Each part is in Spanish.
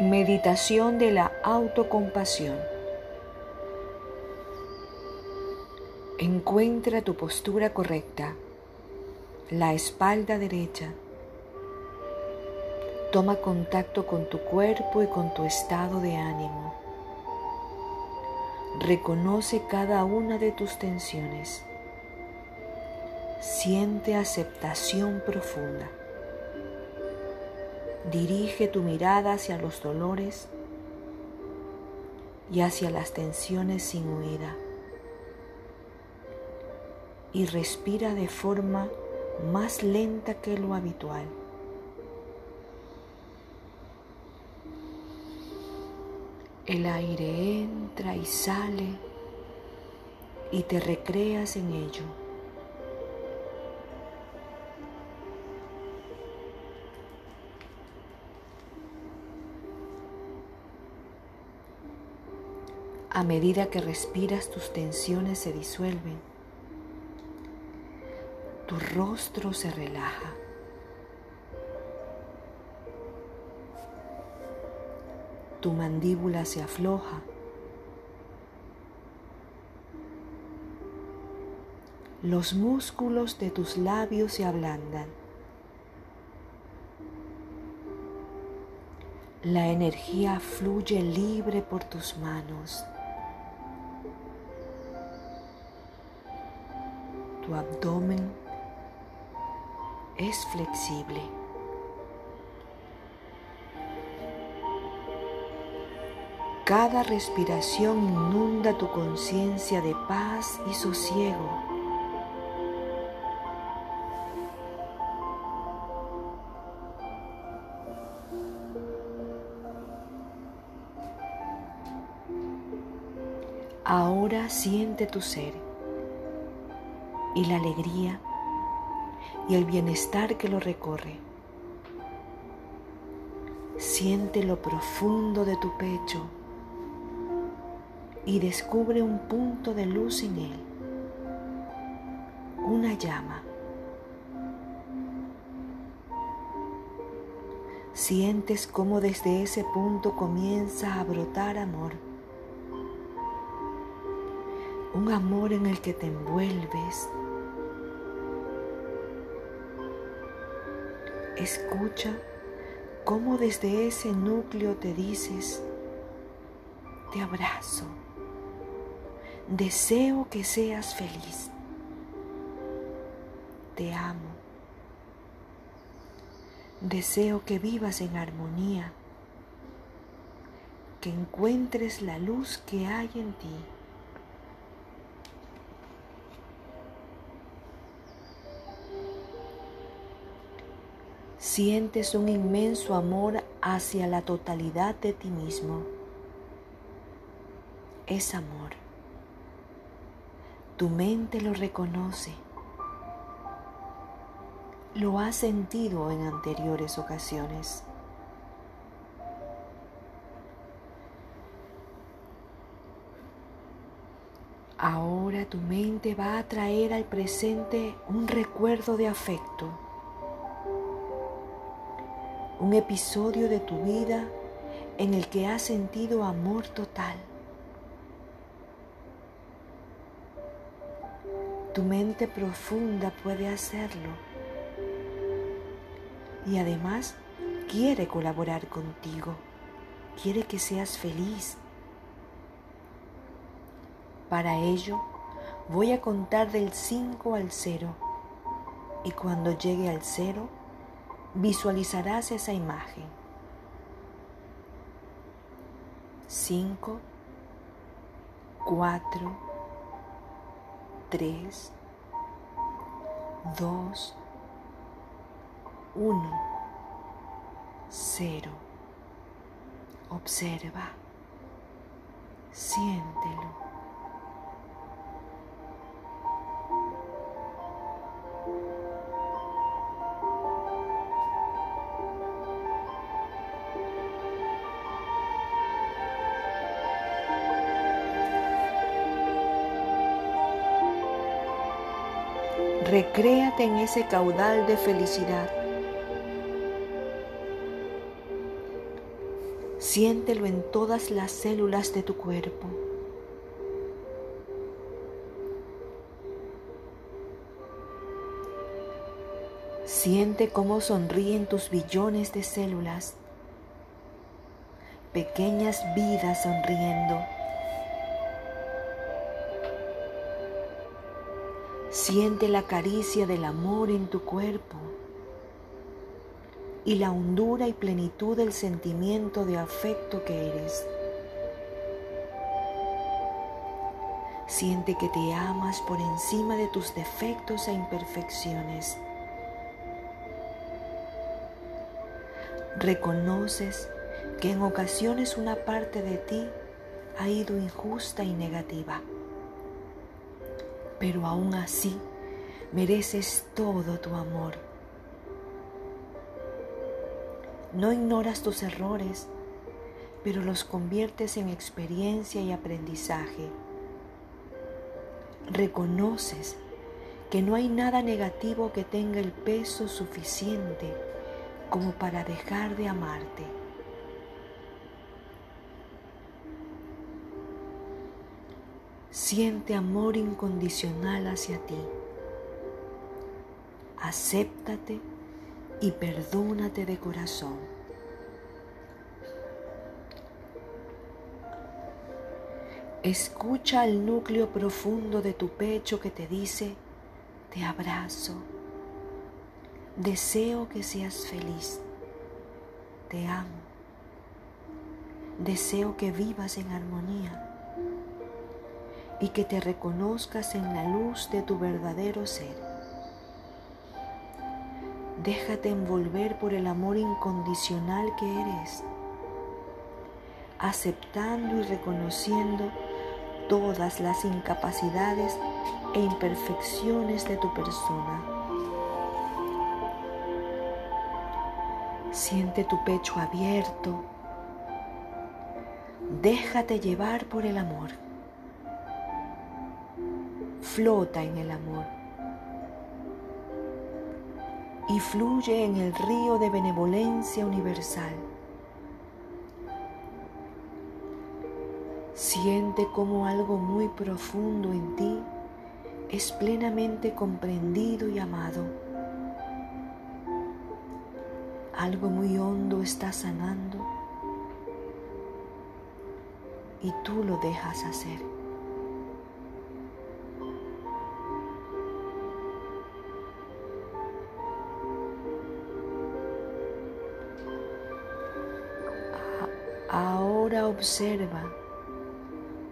Meditación de la autocompasión. Encuentra tu postura correcta, la espalda derecha. Toma contacto con tu cuerpo y con tu estado de ánimo. Reconoce cada una de tus tensiones. Siente aceptación profunda. Dirige tu mirada hacia los dolores y hacia las tensiones sin huida. Y respira de forma más lenta que lo habitual. El aire entra y sale y te recreas en ello. A medida que respiras tus tensiones se disuelven. Tu rostro se relaja. Tu mandíbula se afloja. Los músculos de tus labios se ablandan. La energía fluye libre por tus manos. Tu abdomen es flexible. Cada respiración inunda tu conciencia de paz y sosiego. Ahora siente tu ser y la alegría y el bienestar que lo recorre. Siente lo profundo de tu pecho y descubre un punto de luz en él, una llama. Sientes cómo desde ese punto comienza a brotar amor. Un amor en el que te envuelves. Escucha cómo desde ese núcleo te dices, te abrazo. Deseo que seas feliz. Te amo. Deseo que vivas en armonía, que encuentres la luz que hay en ti. Sientes un inmenso amor hacia la totalidad de ti mismo. Es amor. Tu mente lo reconoce. Lo has sentido en anteriores ocasiones. Ahora tu mente va a traer al presente un recuerdo de afecto, un episodio de tu vida en el que has sentido amor total. Tu mente profunda puede hacerlo y además quiere colaborar contigo, quiere que seas feliz. Para ello voy a contar del 5 al 0 y cuando llegue al 0 visualizarás esa imagen. 5, 4, 3, 2, 1, 0. Observa, siéntelo. Recréate en ese caudal de felicidad. Siéntelo en todas las células de tu cuerpo. Siente cómo sonríen tus billones de células, pequeñas vidas sonriendo. Siente la caricia del amor en tu cuerpo y la hondura y plenitud del sentimiento de afecto que eres. Siente que te amas por encima de tus defectos e imperfecciones. Reconoces que en ocasiones una parte de ti ha ido injusta y negativa, pero aún así mereces todo tu amor no ignoras tus errores, pero los conviertes en experiencia y aprendizaje. Reconoces que no hay nada negativo que tenga el peso suficiente como para dejar de amarte. Siente amor incondicional hacia ti. Acéptate y perdónate de corazón. Escucha el núcleo profundo de tu pecho que te dice, te abrazo, deseo que seas feliz, te amo, deseo que vivas en armonía y que te reconozcas en la luz de tu verdadero ser. Déjate envolver por el amor incondicional que eres, aceptando y reconociendo todas las incapacidades e imperfecciones de tu persona. Siente tu pecho abierto. Déjate llevar por el amor. Flota en el amor y fluye en el río de benevolencia universal. Siente como algo muy profundo en ti es plenamente comprendido y amado. Algo muy hondo está sanando y tú lo dejas hacer. Ahora observa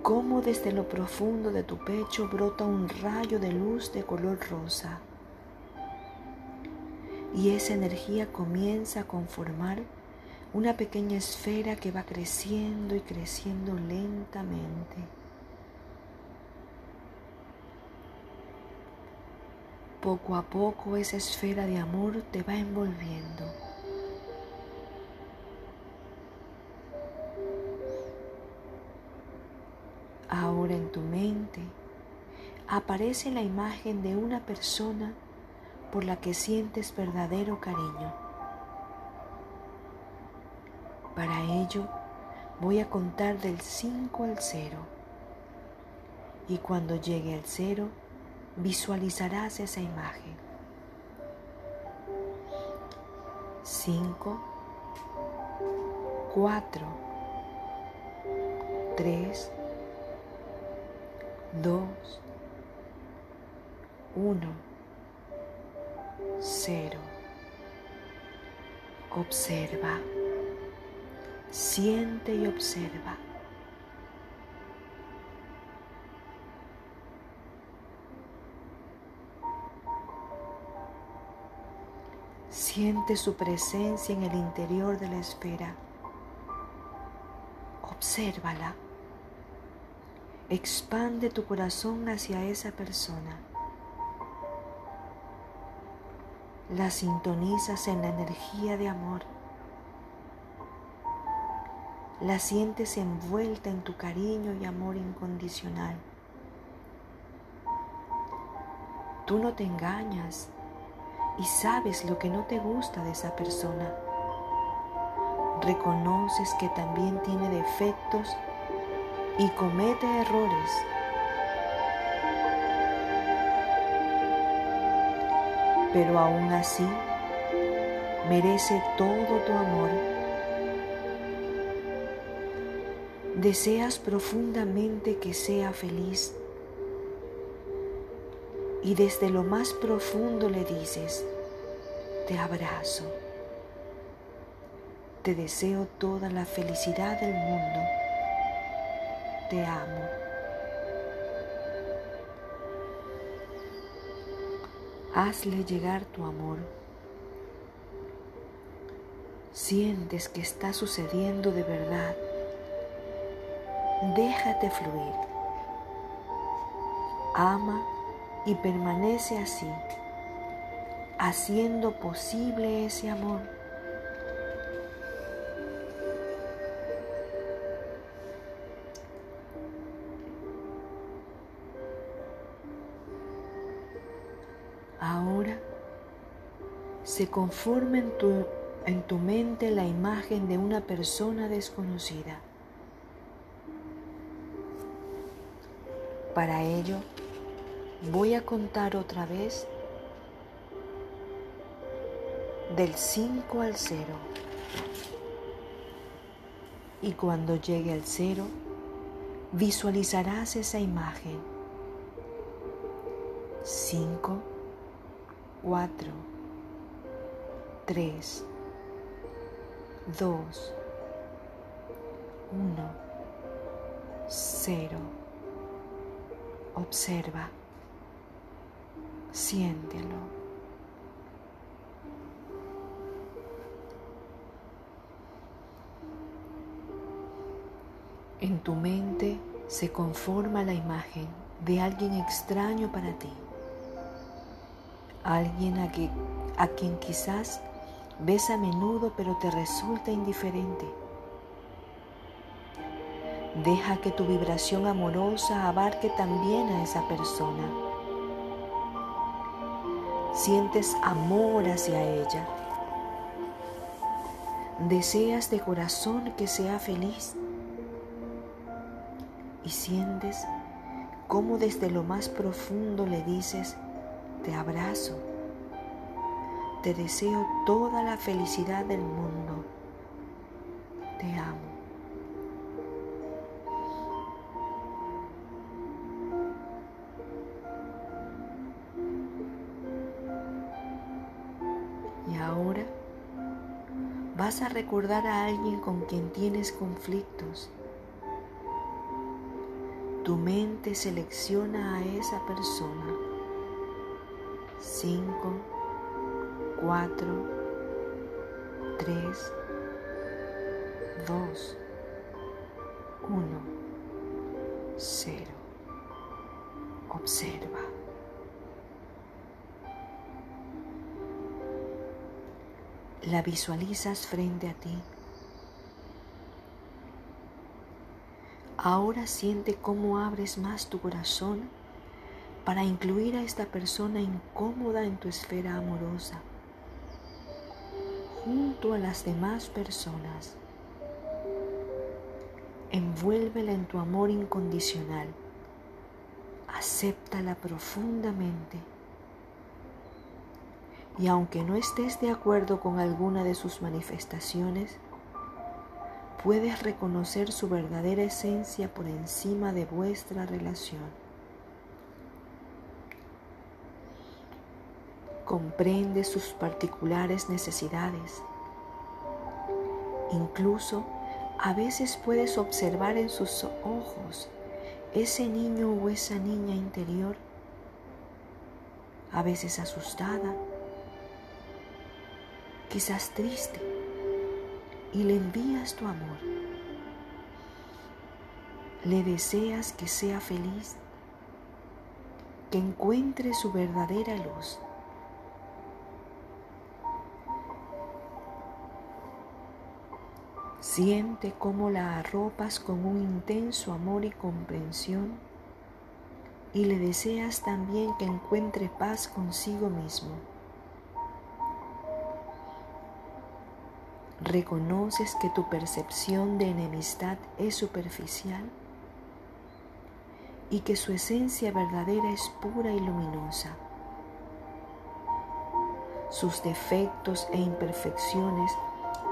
cómo desde lo profundo de tu pecho brota un rayo de luz de color rosa. Y esa energía comienza a conformar una pequeña esfera que va creciendo y creciendo lentamente. Poco a poco esa esfera de amor te va envolviendo. Ahora en tu mente aparece la imagen de una persona por la que sientes verdadero cariño. Para ello voy a contar del 5 al 0 y cuando llegue al 0 visualizarás esa imagen. 5, 4, 3, dos, uno, cero. Observa, siente y observa. Siente su presencia en el interior de la esfera. Obsérvala. Expande tu corazón hacia esa persona. La sintonizas en la energía de amor. La sientes envuelta en tu cariño y amor incondicional. Tú no te engañas y sabes lo que no te gusta de esa persona. reconoces que también tiene defectos y comete errores. Pero aún así merece todo tu amor. Deseas profundamente que sea feliz y desde lo más profundo le dices, te abrazo, te deseo toda la felicidad del mundo, te amo. Hazle llegar tu amor. Sientes que está sucediendo de verdad. Déjate fluir. Ama y permanece así, haciendo posible ese amor. Se conforma en tu, en tu mente la imagen de una persona desconocida. Para ello, Voy a contar otra vez del 5 al 0. Y cuando llegue al 0, visualizarás esa imagen. 5, 4, 3, 2, 1, 0. Observa. Siéntelo. En tu mente se conforma la imagen de alguien extraño para ti, alguien a, a quien quizás ves a menudo pero te resulta indiferente. Deja que tu vibración amorosa abarque también a esa persona sientes amor hacia ella. Deseas de corazón que sea feliz y sientes cómo desde lo más profundo le dices, te abrazo, te deseo toda la felicidad del mundo, te amo. vas a recordar a alguien con quien tienes conflictos. Tu mente selecciona a esa persona. 5, 4, 3, 2, 1, 0. Observa. la visualizas frente a ti. Ahora siente cómo abres más tu corazón para incluir a esta persona incómoda en tu esfera amorosa, junto a las demás personas. Envuélvela en tu amor incondicional. Acéptala profundamente y aunque no estés de acuerdo con alguna de sus manifestaciones, puedes reconocer su verdadera esencia por encima de vuestra relación. Comprende sus particulares necesidades. Incluso a veces puedes observar en sus ojos ese niño o esa niña interior, a veces asustada, quizás triste, y le envías tu amor. Le deseas que sea feliz, que encuentre su verdadera luz. Siente cómo la arropas con un intenso amor y comprensión y le deseas también que encuentre paz consigo mismo. ¿Reconoces que tu percepción de enemistad es superficial y que su esencia verdadera es pura y luminosa? Sus defectos e imperfecciones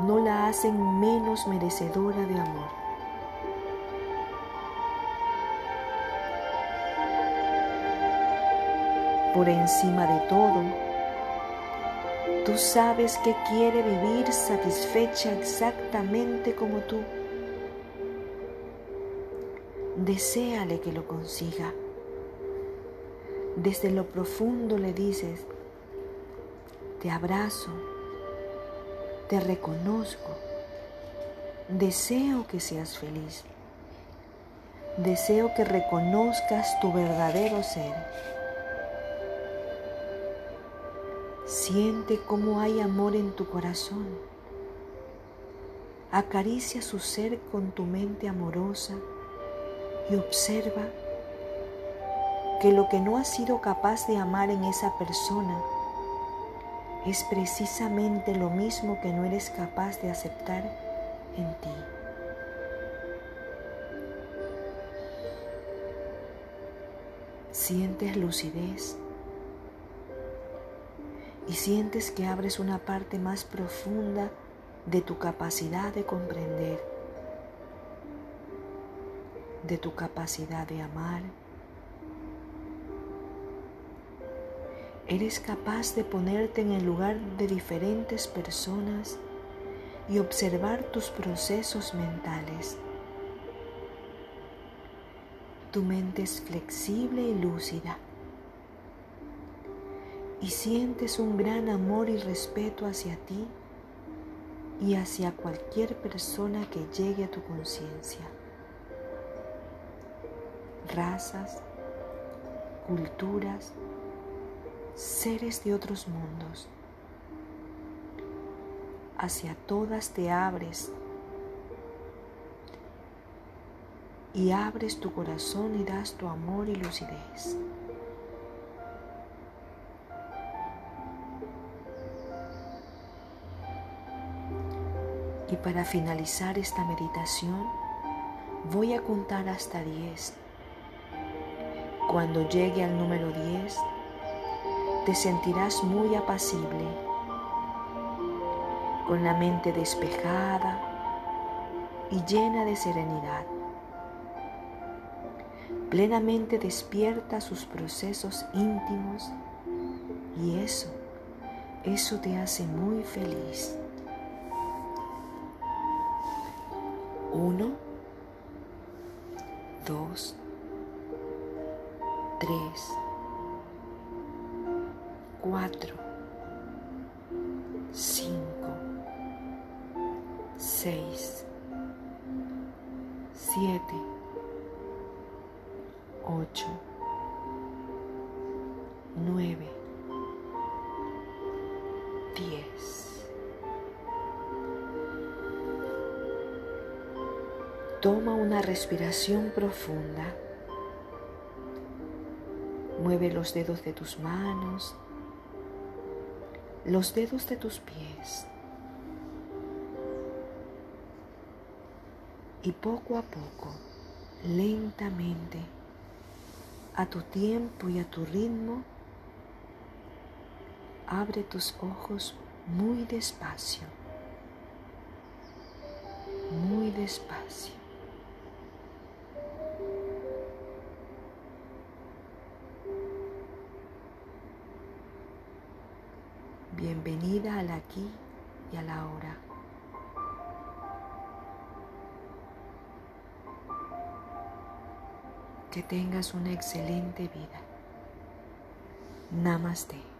no la hacen menos merecedora de amor. Por encima de todo, tú sabes que quiere vivir satisfecha exactamente como tú. Deseale que lo consiga. Desde lo profundo le dices, te abrazo, te reconozco, deseo que seas feliz, deseo que reconozcas tu verdadero ser. Siente cómo hay amor en tu corazón. Acaricia su ser con tu mente amorosa y observa que lo que no has sido capaz de amar en esa persona es precisamente lo mismo que no eres capaz de aceptar en ti. Sientes lucidez y sientes que abres una parte más profunda de tu capacidad de comprender, de tu capacidad de amar Eres capaz de ponerte en el lugar de diferentes personas y observar tus procesos mentales. Tu mente es flexible y lúcida y sientes un gran amor y respeto hacia ti y hacia cualquier persona que llegue a tu conciencia. Razas, culturas, seres de otros mundos. Hacia todas te abres y abres tu corazón y das tu amor y lucidez. Y para finalizar esta meditación, voy a contar hasta 10. Cuando llegue al número 10, te sentirás muy apacible, con la mente despejada y llena de serenidad. Plenamente despierta sus procesos íntimos y eso, eso te hace muy feliz. Uno, dos, tres, cuatro, cinco, seis, siete, ocho, nueve, diez. Toma una respiración profunda. Mueve los dedos de tus manos los dedos de tus pies y poco a poco, lentamente, a tu tiempo y a tu ritmo, abre tus ojos muy despacio, muy despacio. Bienvenida al aquí y a la hora. Que tengas una excelente vida. Namaste.